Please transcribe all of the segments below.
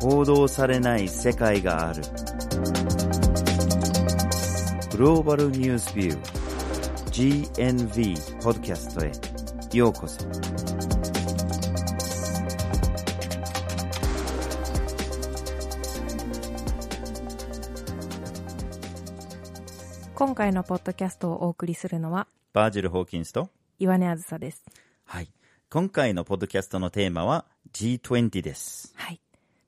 報道されない世界がある。グローバルニュースビュー GNV ポッドキャストへ。ようこそ。今回のポッドキャストをお送りするのはバージル・ホーキンスと岩根あずさです。はい。今回のポッドキャストのテーマは G20 です。はい。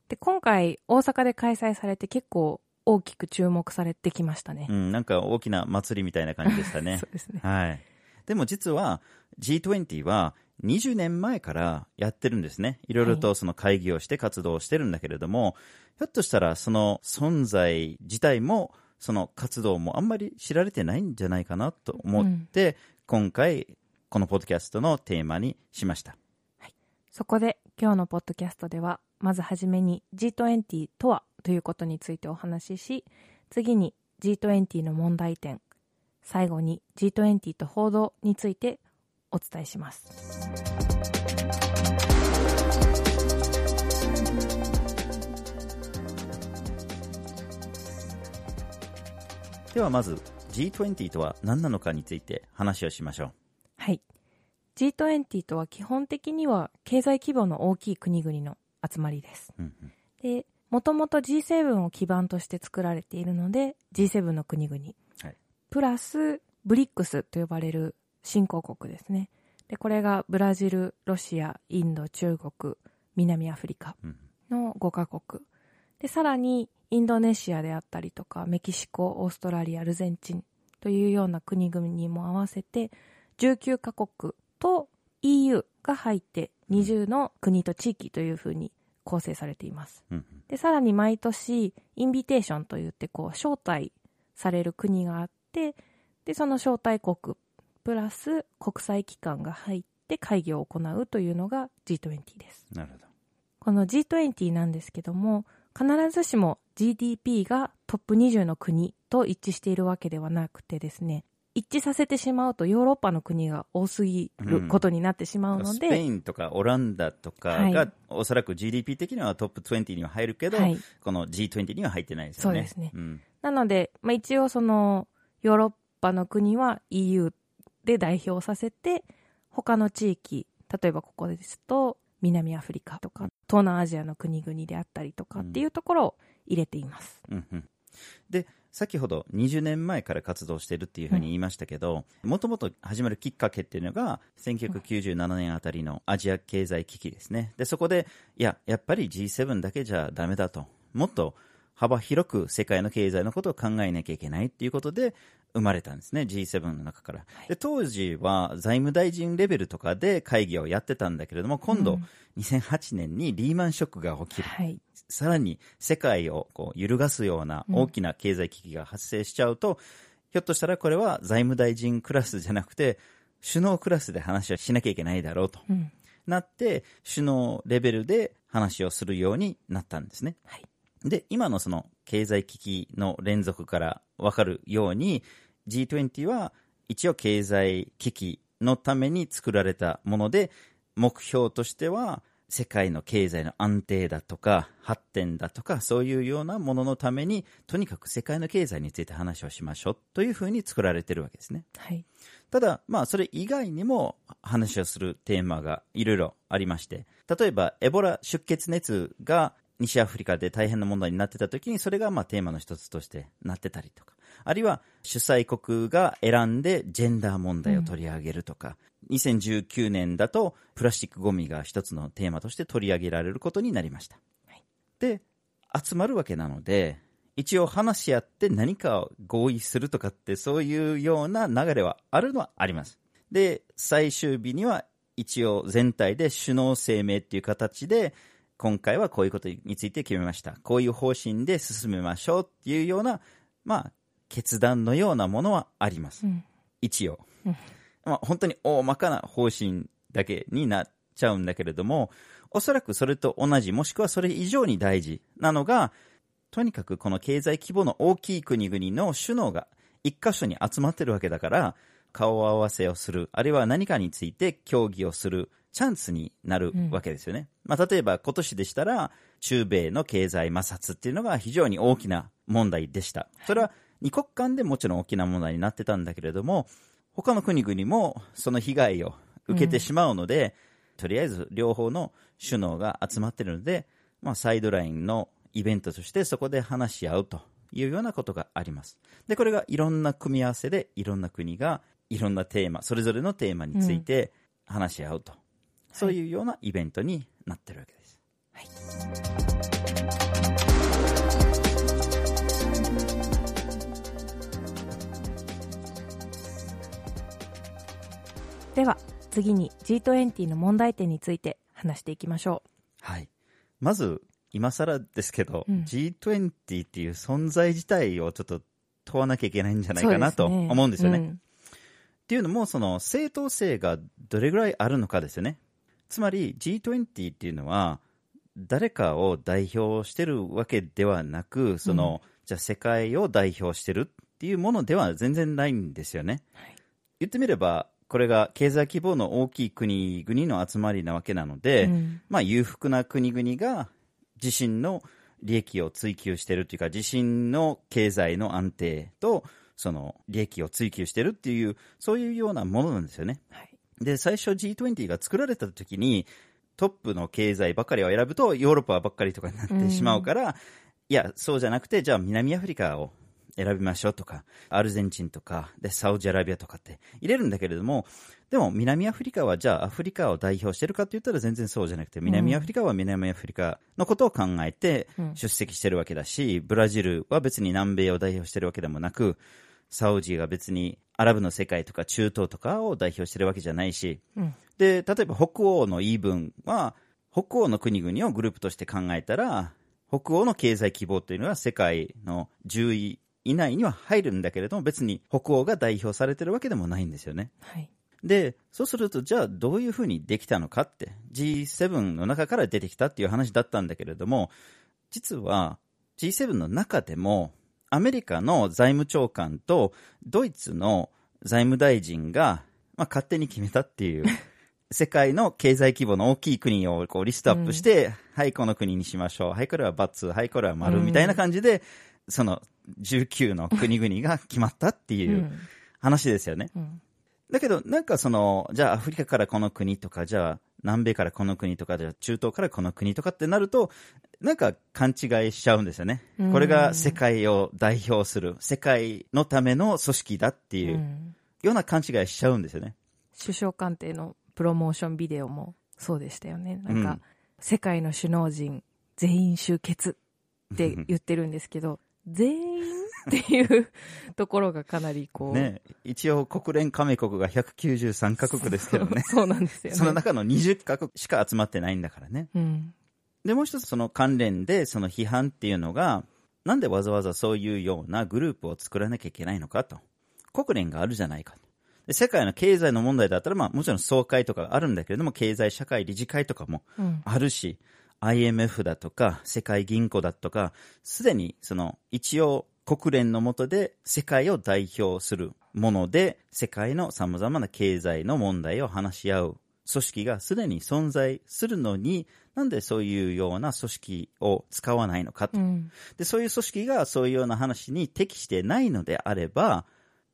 で、今回大阪で開催されて結構大きく注目されてきましたね。うん、なんか大きな祭りみたいな感じでしたねそうですね。はい。でも実は G20 は20年前からやってるんですね。いろいろとその会議をして活動をしてるんだけれども、ひょっとしたらその存在自体もその活動もあんまり知られてないんじゃないかなと思って、今回このポッドキャストのテーマにしました。そこで今日のポッドキャストでは、まずはじめに G20 とはということについてお話しし、次に G20 の問題点、最後に G20 と報道についてお伝えします。ではまず G20 とは何なのかについて話をしましょう。はい。G20 とは基本的には経済規模の大きい国々の集まりです。うんうんで、もともと G7 を基盤として作られているので、G7 の国々。はいプラス、ブリックスと呼ばれる新興国ですね。で、これがブラジル、ロシア、インド、中国、南アフリカうんの5カ国。で、さらに、インドネシアであったりとか、メキシコ、オーストラリア、アルゼンチンというような国々にも合わせて、19カ国と EU が入って20の国と地域というふうに構成されています。うんで、さらに毎年、インビテーションといって、こう、招待される国があって、で、その招待国、プラス国際機関が入って会議を行うというのが G20 です。なるほど。この G20 なんですけども、必ずしも GDP がトップ20の国と一致しているわけではなくてですね、一致させてしまうとヨーロッパの国が多すぎることになってしまうので、スペインとかオランダとかはが、い。おそらく GDP 的にはトップ20には入るけど、はい。この G20 には入ってないですよね。そうですね。ん。なので、まあ、一応そのヨーロッパの国は EU で代表させて他の地域例えばここですと南アフリカとか東南アジアの国々であったりとかっていうところを入れています、うんうん。で、先ほど20年前から活動しているっていうふうに言いましたけど、もともと始まるきっかけっていうのが、1997年あたりのアジア経済危機ですね。で、そこで、いや、やっぱり G7 だけじゃダメだと。もっと幅広く世界の経済のことを考えなきゃいけないっていうことで生まれたんですね、G7 の中から。で、当時は財務大臣レベルとかで会議をやってたんだけれども、今度、2008年にリーマンショックが起きる。はいさらに世界をこう揺るがすような大きな経済危機が発生しちゃうと、ひょっとしたらこれは財務大臣クラスじゃなくて、首脳クラスで話をしなきゃいけないだろうとうんなって、首脳レベルで話をするようになったんですね。はいで、今のその経済危機の連続からわかるように、G20 は一応経済危機のために作られたもので、目標としては世界の経済の安定だとか発展だとかそういうようなもののためにとにかく世界の経済について話をしましょうというふうに作られてるわけですね。はいただ、まあ、それ以外にも話をするテーマがいろいろありまして、例えば、エボラ出血熱が西アフリカで大変な問題になってた時に、それがまあテーマの一つとしてなってたりとか、あるいは主催国が選んでジェンダー問題を取り上げるとか、2019年だとプラスチックゴミが一つのテーマとして取り上げられることになりました。はいで、集まるわけなので、一応話し合って何かを合意するとかってそういうような流れはあるのはあります。で、最終日には一応全体で首脳声明っていう形で今回はこういうことについて決めました。こういう方針で進めましょうっていうような、まあ、決断のようなものはあります。うん一応うん。まあ、本当に大まかな方針だけになっちゃうんだけれども、おそらくそれと同じ、もしくはそれ以上に大事なのが、とにかくこの経済規模の大きい国々の首脳が一箇所に集まってるわけだから、顔合わせをする、あるいは何かについて協議をするチャンスになるわけですよね。まあ、例えば今年でしたら、中米の経済摩擦っていうのが非常に大きな問題でした。それは二国間でもちろん大きな問題になってたんだけれども、他の国々もその被害を受けてしまうので、とりあえず両方の首脳が集まってるので、まあ、サイドラインのイベントとしてそこで話し合うというようなことがあります。で、これがいろんな組み合わせでいろんな国がいろんなテーマ、それぞれのテーマについて話し合うと。そういうようなイベントになってるわけです。はい。では次に G20 の問題点について話していきましょはい。まず、今更ですけど、うん G20 っていう存在自体をちょっと問わなきゃいけないんじゃう。ないかなと思うんですよね。んっていうのも、その正当性がどれぐらいあるのかですよね。つまり G20 っていうのは、誰かを代表してるわけではなく、その、じゃあ世界を代表してるっていうものでは全然ないんですよね。はい言ってみれば、これが経済規模の大きい国々の集まりなわけなので、うんまあ裕福な国々が自身の利益を追求してるっていうか、自身の経済の安定と、その利益を追求してるっていう、そういうようなものなんですよね。はいで、最初 G20 が作られた時に、トップの経済ばかりを選ぶと、ヨーロッパばっかりとかになってしまうから、いや、そうじゃなくて、じゃあ南アフリカを選びましょうとか、アルゼンチンとか、で、サウジアラビアとかって入れるんだけれども、でも南アフリカはじゃあアフリカを代表してるかって言ったら全然そうじゃなくて、南アフリカは南アフリカのことを考えてうん。出席してるわけだし、ブラジルは別に南米を代表してるわけでもなく、サウジが別にアラブの世界とか中東とかを代表してるわけじゃないし、うん。で、例えば北欧の言い分は、北欧の国々をグループとして考えたら、北欧の経済規模というのは世界の10位以内には入るんだけれども、別に北欧が代表されてるわけでもないんですよね。はい。で、そうすると、じゃあどういうふうにできたのかって、G7 の中から出てきたっていう話だったんだけれども、実は G7 の中でも、アメリカの財務長官とドイツの財務大臣が、まあ、勝手に決めたっていう、世界の経済規模の大きい国をこうリストアップして、はい、この国にしましょう。はい、これは×。はい、これは丸。うんみたいな感じで、その19の国々が決まったっていううん話ですよね。うんだけど、なんかその、じゃあアフリカからこの国とか、じゃあ南米からこの国とか、じゃあ中東からこの国とかってなると、なんか勘違いしちゃうんですよねうん。これが世界を代表する、世界のための組織だっていううんような勘違いしちゃうんですよね。首相官邸のプロモーションビデオもそうでしたよね。なんか、うん世界の首脳陣全員集結って言ってるんですけど、全員っていうところがかなりこう。ね、一応国連加盟国が193カ国ですけどね。そうなんですよね。その中の20カ国しか集まってないんだからね。うん。で、もう一つその関連で、その批判っていうのが、なんでわざわざそういうようなグループを作らなきゃいけないのかと。国連があるじゃないか世界の経済の問題だったら、まあもちろん総会とかあるんだけれども、経済社会理事会とかもうん。あるし、IMF だとか、世界銀行だとか、すでにその一応国連の下で世界を代表するもので、世界の様々な経済の問題を話し合う組織がすでに存在するのに、なんでそういうような組織を使わないのかと。うん。で、そういう組織がそういうような話に適してないのであれば、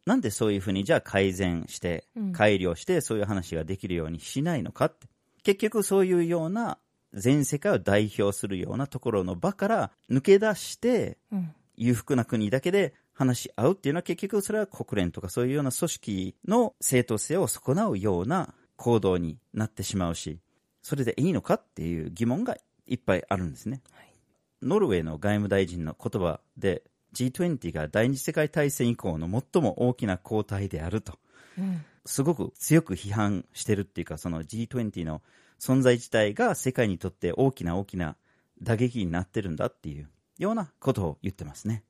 なんでそういうふうにじゃあ改善してうん、改良してそういう話ができるようにしないのかって。結局そういうような全世界を代表するようなところの場から抜け出してうん。裕福な国だけで話し合うっていうのは結局それは国連とかそういうような組織の正当性を損なうような行動になってしまうし、それでいいのかっていう疑問がいっぱいあるんですね。はいノルウェーの外務大臣の言葉で G20 が第二次世界大戦以降の最も大きな交代であると、うん。すごく強く批判してるっていうか、その G20 の存在自体が世界にとって大きな大きな打撃になってるんだっていうようなことを言ってますね。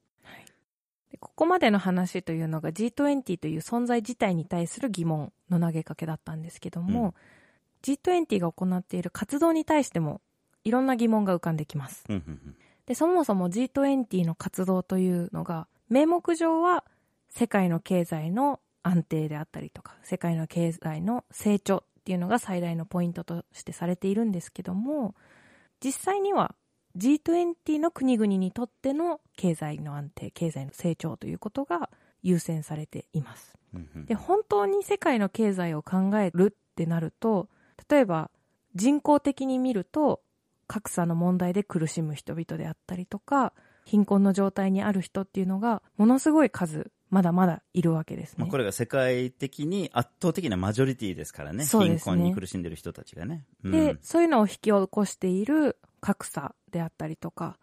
でここまでの話というのが G20 という存在自体に対する疑問の投げかけだったんですけども、G20 が行っている活動に対してもいろんな疑問が浮かんできます。うんうんうんで、そもそも G20 の活動というのが、名目上は世界の経済の安定であったりとか、世界の経済の成長っっていうのが最大のポイントとしてされているんですけども実際には G20 の国々にとっての経済の安定経済の成長ということが優先されています。で本当に世界の経済を考えるってなると例えば人口的に見ると格差の問題で苦しむ人々であったりとか貧困の状態にある人っていうのがものすごい数まだまだいるわけですねまあ、これが世界的に圧倒的なマジョリティですからね。そうですね貧困に苦しんでる人たちがね。うんで、そういうのを引き起こしている格差であったりとか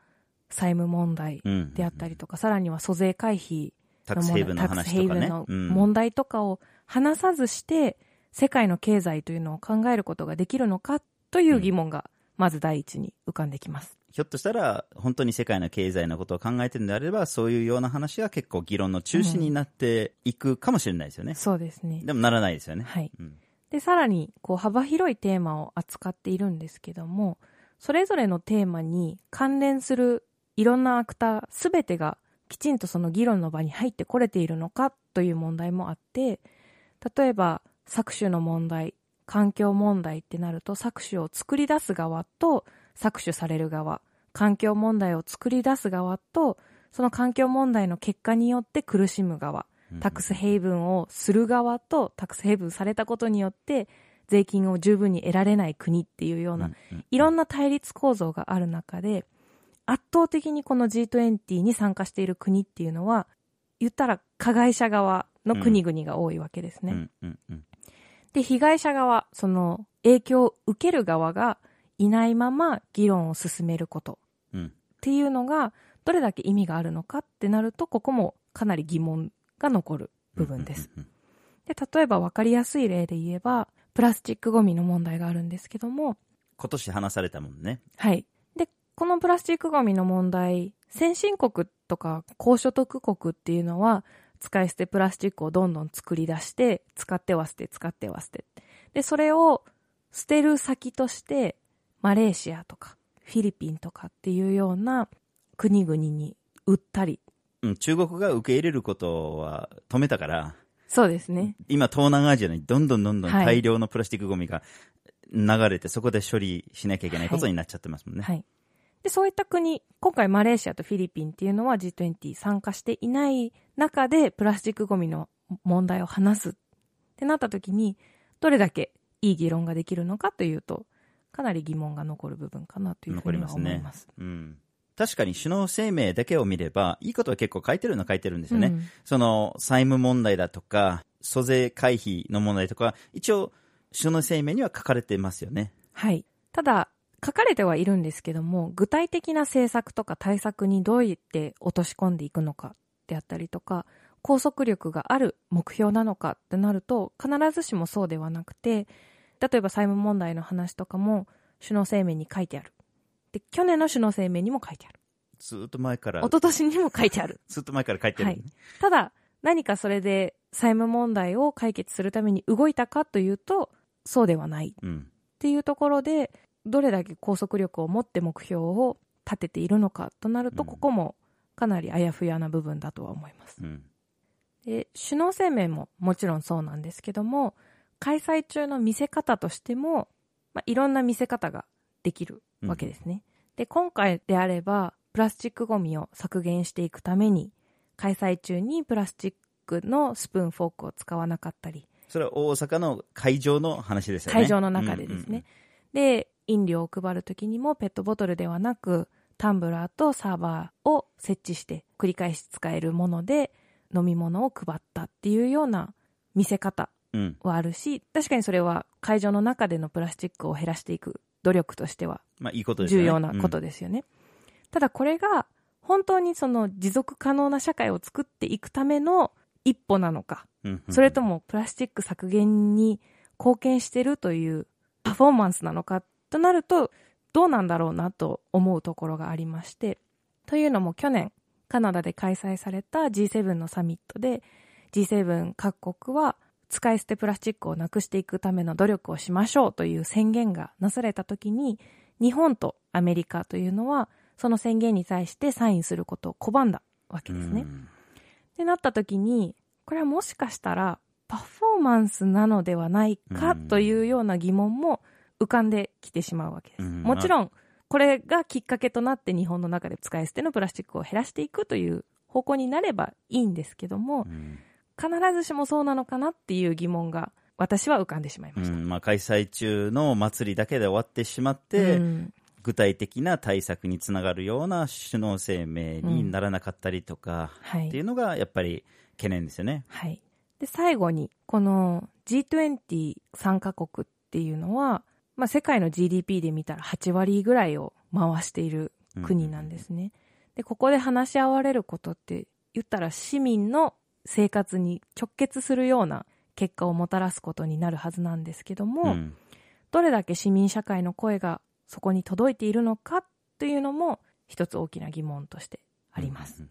債務問題うんであったりとか、さらには租税回避タックスヘイブンの話とかね。のうん問題とかを話さずして、世界の経済というのを考えることができるのかという疑問が、まず第一に浮かんできます。ひょっとしたら、本当に世界の経済のことを考えてるんであれば、そういうような話が結構議論の中心になっていくかもしれないですよね。そうですね。でもならないですよね。はい。うんで、さらに、こう、幅広いテーマを扱っているんですけども、それぞれのテーマに関連するいろんなアクターすべてがきちんとその議論の場に入ってこれているのかという問題もあって、例えば、搾取の問題、環境問題ってなると、搾取を作り出す側と搾取される側、環境問題を作り出す側と、その環境問題の結果によって苦しむ側、タックスヘイブンをする側とタックスヘイブンされたことによって税金を十分に得られない国っていうような、いろんな対立構造がある中で圧倒的にこの G20 に参加している国っていうのは言ったら加害者側の国々が多いわけですね。で被害者側その影響を受ける側がいないまま議論を進めること。うん。っていうのがどれだけ意味があるのかってなるとここもかなり疑問が残る部分です。で例えば分かりやすい例で言えばプラスチックごみの問題があるんですけども。今年話されたもんね。はい。でこのプラスチックごみの問題先進国とか高所得国っていうのは使い捨てプラスチックをどんどん作り出して使っては捨て使っては捨て。でそれを捨てる先としてマレーシアとかフィリピンとかっていうような国々に売ったりうん、中国が受け入れることは止めたから、そうですね今東南アジアにどんどんどんどんはい大量のプラスチックゴミが流れて、そこで処理しなきゃいけないことになっちゃってますもんね。はい。で、そういった国、今回マレーシアとフィリピンっていうのは G20 参加していない中でプラスチックゴミの問題を話すってなった時に、どれだけいい議論ができるのかというと、かなり疑問が残る部分かなというふ残うにはりますね思います。。うん。確かに首脳声明だけを見れば、いいことは結構書いてるのは書いてるんですよね。うんその債務問題だとか、租税回避の問題とか、一応、首脳声明には書かれてますよね。はい。ただ、書かれてはいるんですけども、具体的な政策とか対策にどうやって落とし込んでいくのかであったりとか、拘束力がある目標なのかってなると、必ずしもそうではなくて、例えば債務問題の話とかも首脳声明に書いてある。で、去年の首脳声明にも書いてある。ずっと前から一、昨年にも書いてある。ずっと前から書いてる、はい。ただ、何かそれで債務問題を解決するために動いたかというと、そうではないうん。っていうところでどれだけ拘束力を持って目標を立てているのかとなると、うんここもかなりあやふやな部分だとは思います。うん。で首脳声明ももちろんそうなんですけども開催中の見せ方としても、まあ、いろんな見せ方ができるわけですね。で今回であればプラスチックごみを削減していくために開催中にプラスチックのスプーンフォークを使わなかったりそれは大阪の会場の話ですよね。会場の中でですね。で、飲料を配るときにもペットボトルではなく、タンブラーとサーバーを設置して繰り返し使えるもので飲み物を配ったっていうような見せ方うん。うん。はあるし、確かにそれは会場の中でのプラスチックを減らしていく努力としてはまあ、いいことですよね。重要なことですよね。ただこれが本当にその持続可能な社会を作っていくための一歩なのか、うん。うんそれともプラスチック削減に貢献してるというパフォーマンスなのかとなるとどうなんだろうなと思うところがありましてというのも去年カナダで開催された G7 のサミットで G7 各国は使い捨てプラスチックをなくしていくための努力をしましょうという宣言がなされた時に日本とアメリカというのはその宣言に対してサインすることを拒んだわけですね。うんってなった時にこれはもしかしたらパフォーマンスなのではないかというような疑問も浮かんできてしまうわけです。うんもちろん、これがきっかけとなって日本の中で使い捨てのプラスチックを減らしていくという方向になればいいんですけども、うん必ずしもそうなのかなっていう疑問が私は浮かんでしまいました。うんまあ、開催中の祭りだけで終わってしまって、うん具体的な対策につながるような首脳声明にならなかったりとか、はいっていうのがやっぱり懸念ですよね。はい。で、最後に、この G20 参加国っていうのは、まあ、世界の GDP で見たら8割ぐらいを回している国なんですね。で、ここで話し合われることって、言ったら市民の生活に直結するような結果をもたらすことになるはずなんですけども、うんどれだけ市民社会の声がそこに届いているのかというのも一つ大きな疑問としてあります。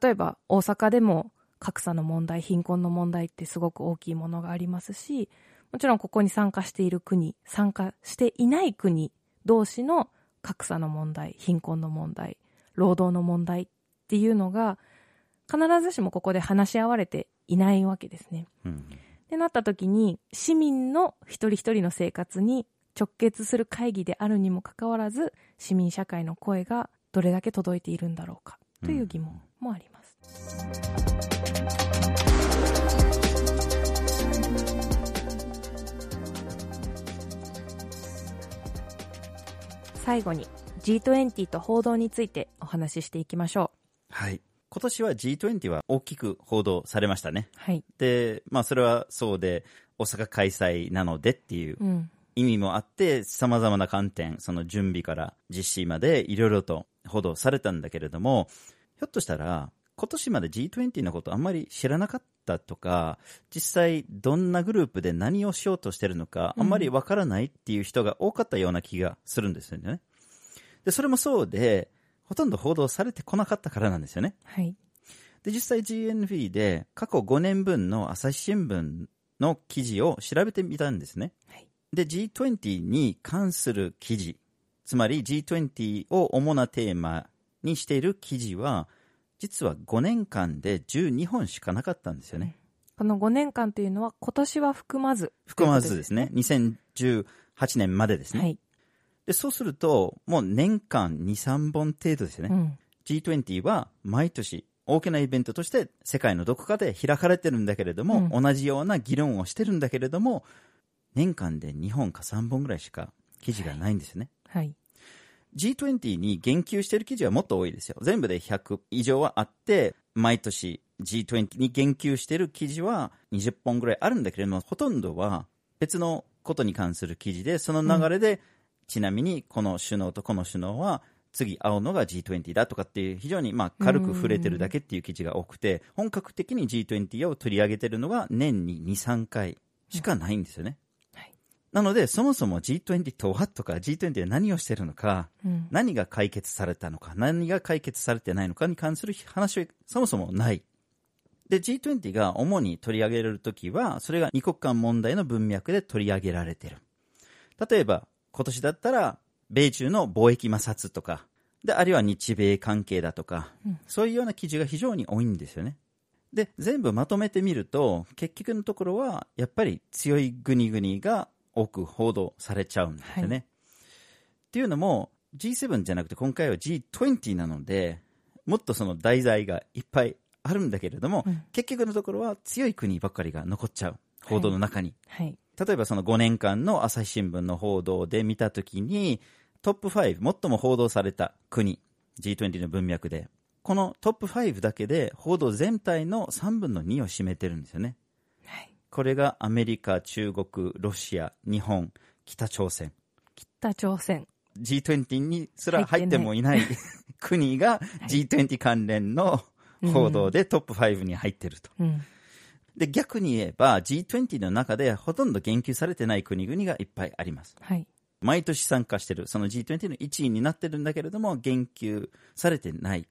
例えば大阪でも格差の問題貧困の問題ってすごく大きいものがありますしもちろんここに参加している国参加していない国同士の格差の問題貧困の問題労働の問題っていうのが必ずしもここで話し合われていないわけですね。うんってなった時に市民の一人一人の生活に直結する会議であるにもかかわらず市民社会の声がどれだけ届いているんだろうかという疑問もあります。最後に G20 と報道についてお話ししていきましょはい。今年は G20 は大きく報道されましたね。う。はい。で、まあそれはそうで、大阪開催なのでっていううん。意味もあって、様々な観点、その準備から実施までいろいろと報道されたんだけれども、ひょっとしたら、今年まで G20 のことあんまり知らなかったとか、実際どんなグループで何をしようとしてるのか、あんまりわからないっていう人が多かったような気がするんですよね。で、それもそうで、ほとんど報道されてこなかったからなんですよね。はい。で、実際 GNV で過去5年分の朝日新聞の記事を調べてみたんですね。はいで、G20 に関する記事、つまり G20 を主なテーマにしている記事は、実は5年間で12本しかなかったんですよね。この5年間というのは今年は含まず。含まずですね。2018年までですね。はい。で、そうすると、もう年間2、3本程度ですよね。うん。G20 は毎年大きなイベントとして世界のどこかで開かれてるんだけれども、う同じような議論をしてるんだけれども、年間で2本か3本ぐらいしか記事がないんですよね。はい。G20 に言及してる記事はもっと多いですよ。全部で100以上はあって、毎年 G20 に言及してる記事は20本ぐらいあるんだけれども、ほとんどは別のことに関する記事で、その流れで、ちなみにこの首脳とこの首脳は次会うのが G20 だとかっていう非常にまあ軽く触れてるだけっていう記事が多くて、本格的に G20 を取り上げてるのが年に2、3回しかないんですよね。はい。なので、そもそも G20 とはとか G20 で何をしてるのか、うん。何が解決されたのか、何が解決されてないのかに関する話はそもそもない。で、G20 が主に取り上げられるときは、それが二国間問題の文脈で取り上げられてる。例えば、今年だったら、米中の貿易摩擦とか、で、あるいは日米関係だとか、そういうような記事が非常に多いんですよね。で、全部まとめてみると、結局のところは、やっぱり強い国々が多く報道されちゃうんですよね。はっていうのも G7 じゃなくて今回は G20 なのでもっとその題材がいっぱいあるんだけれども、うん結局のところは強い国ばっかりが残っちゃう報道の中に、はい。例えばその5年間の朝日新聞の報道で見たときにトップ5最も報道された国 G20 の文脈でこのトップ5だけで報道全体の3分の2を占めてるんですよねはい。これがアメリカ中国ロシア日本北朝鮮北朝鮮。G20 にすら入ってもいない 国が G20 関連の報道でトップ5に入ってると。うん。で、逆に言えば G20 の中でほとんど言及されてない国々がいっぱいあります。はい。毎年参加してる、その G20 の1位になってるんだけれども、言及されてない。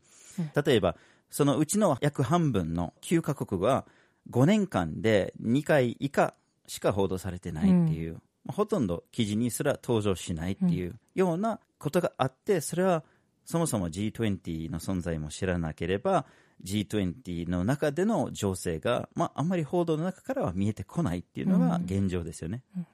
例えば、そのうちの約半分の9カ国は5年間で2回以下しか報道されてないっていう、ほとんど記事にすら登場しないっていうようなことがあって、それはそもそも G20 の存在も知らなければ、G20 の中での情勢が、まあ、あんまり報道の中からは見えてこないっていうのが現状ですよね。うん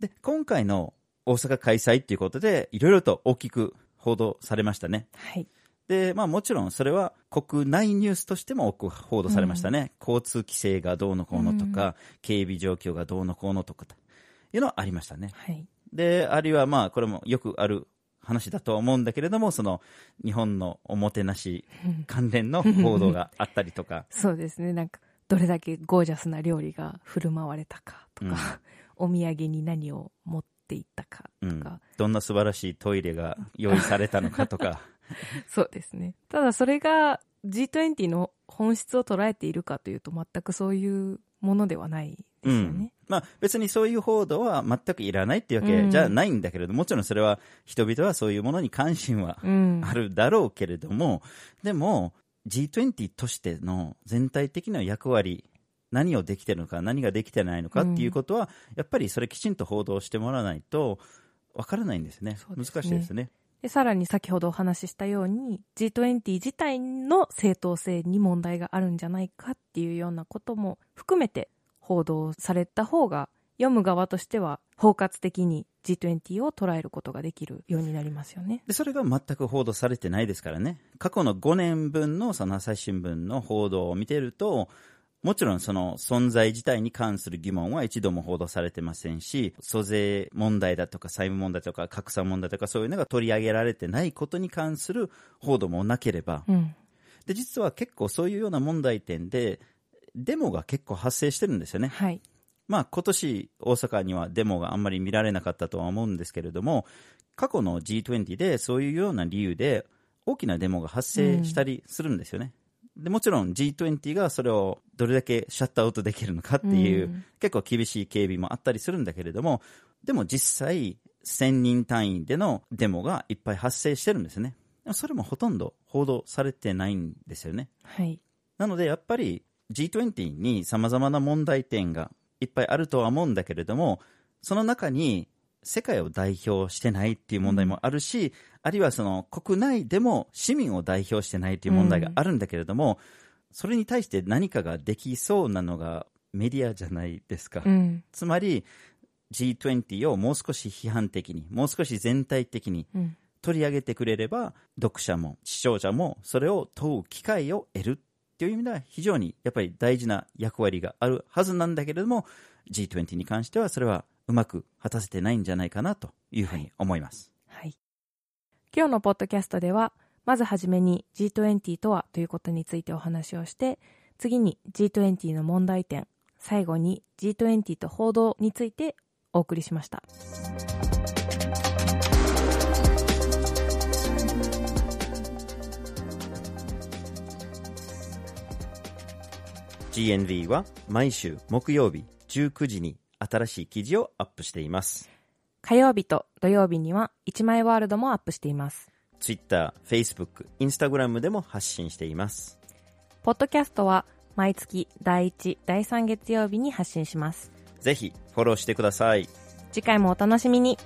で、今回の大阪開催っていうことで、いろいろと大きく報道されましたね。はい。で、まあもちろんそれは国内ニュースとしても多く報道されましたね。交通規制がどうのこうのとか、警備状況がどうのこうのとかというのはありましたね。はい。で、あるいはまあこれもよくある話だとは思うんだけれども、その日本のおもてなし 関連の報道があったりとか、そうですね。なんか、どれだけゴージャスな料理が振る舞われたかとか、お土産に何を持っていったかうん。とか、、どんな素晴らしいトイレが用意されたのかとか、そうですね。ただそれが G20 の本質を捉えているかというと全くそういうものではないですよね。まあ別にそういう報道は全くいらないっていうわけうんじゃないんだけれども、もちろんそれは人々はそういうものに関心はうん。あるだろうけれども、でも G20 としての全体的な役割、何をできてるのか、何ができてないのかっていうことは、やっぱりそれきちんと報道してもらわないとわからないんですね。ね難しいですね。で、さらに先ほどお話ししたように G20 自体の正当性に問題があるんじゃないかっていうようなことも含めて報道された方が読む側としては包括的に G20 を捉えることができるようになりますよね。で、それが全く報道されてないですからね。過去の5年分のその朝日新聞の報道を見てると、もちろんその存在自体に関する疑問は一度も報道されてませんし、租税問題だとか債務問題とか格差問題とかそういうのが取り上げられてないことに関する報道もなければ、うん。で、実は結構そういうような問題点で、デモが結構発生してるんですよね。はい。まあ今年大阪にはデモがあんまり見られなかったとは思うんですけれども、過去の G20 でそういうような理由で大きなデモが発生したりするんですよね。でもちろん G20 がそれをどれだけシャットアウトできるのかっていう、うん結構厳しい警備もあったりするんだけれども、でも実際1000人単位でのデモがいっぱい発生してるんですね。それもほとんど報道されてないんですよね。はい。なのでやっぱり G20 に様々な問題点がいっぱいあるとは思うんだけれども、その中に世界を代表してないっていう問題もあるし、あるいはその国内でも市民を代表してないっていう問題があるんだけれども、それに対して何かができそうなのがメディアじゃないですか。うん。つまり G20 をもう少し批判的に、もう少し全体的にうん。取り上げてくれれば読者も視聴者もそれを問う機会を得るっていう意味では非常にやっぱり大事な役割があるはずなんだけれども G20 に関してはそれはうまく果たせてないんじゃないかなというふうに思います、はい。今日のポッドキャストでは、まずはじめに G20 とはということについてお話をして、次に G20 の問題点、最後に G20 と報道についてお送りしました。GNV は毎週木曜日19時に新しい記事をアップしています火曜日と土曜日には1枚ワールドもアップしています。Twitter、Facebook、Instagram でも発信していますポッドキャストは毎月第1、第3月曜日に発信します。ぜひフォローしてください次回もお楽しみに。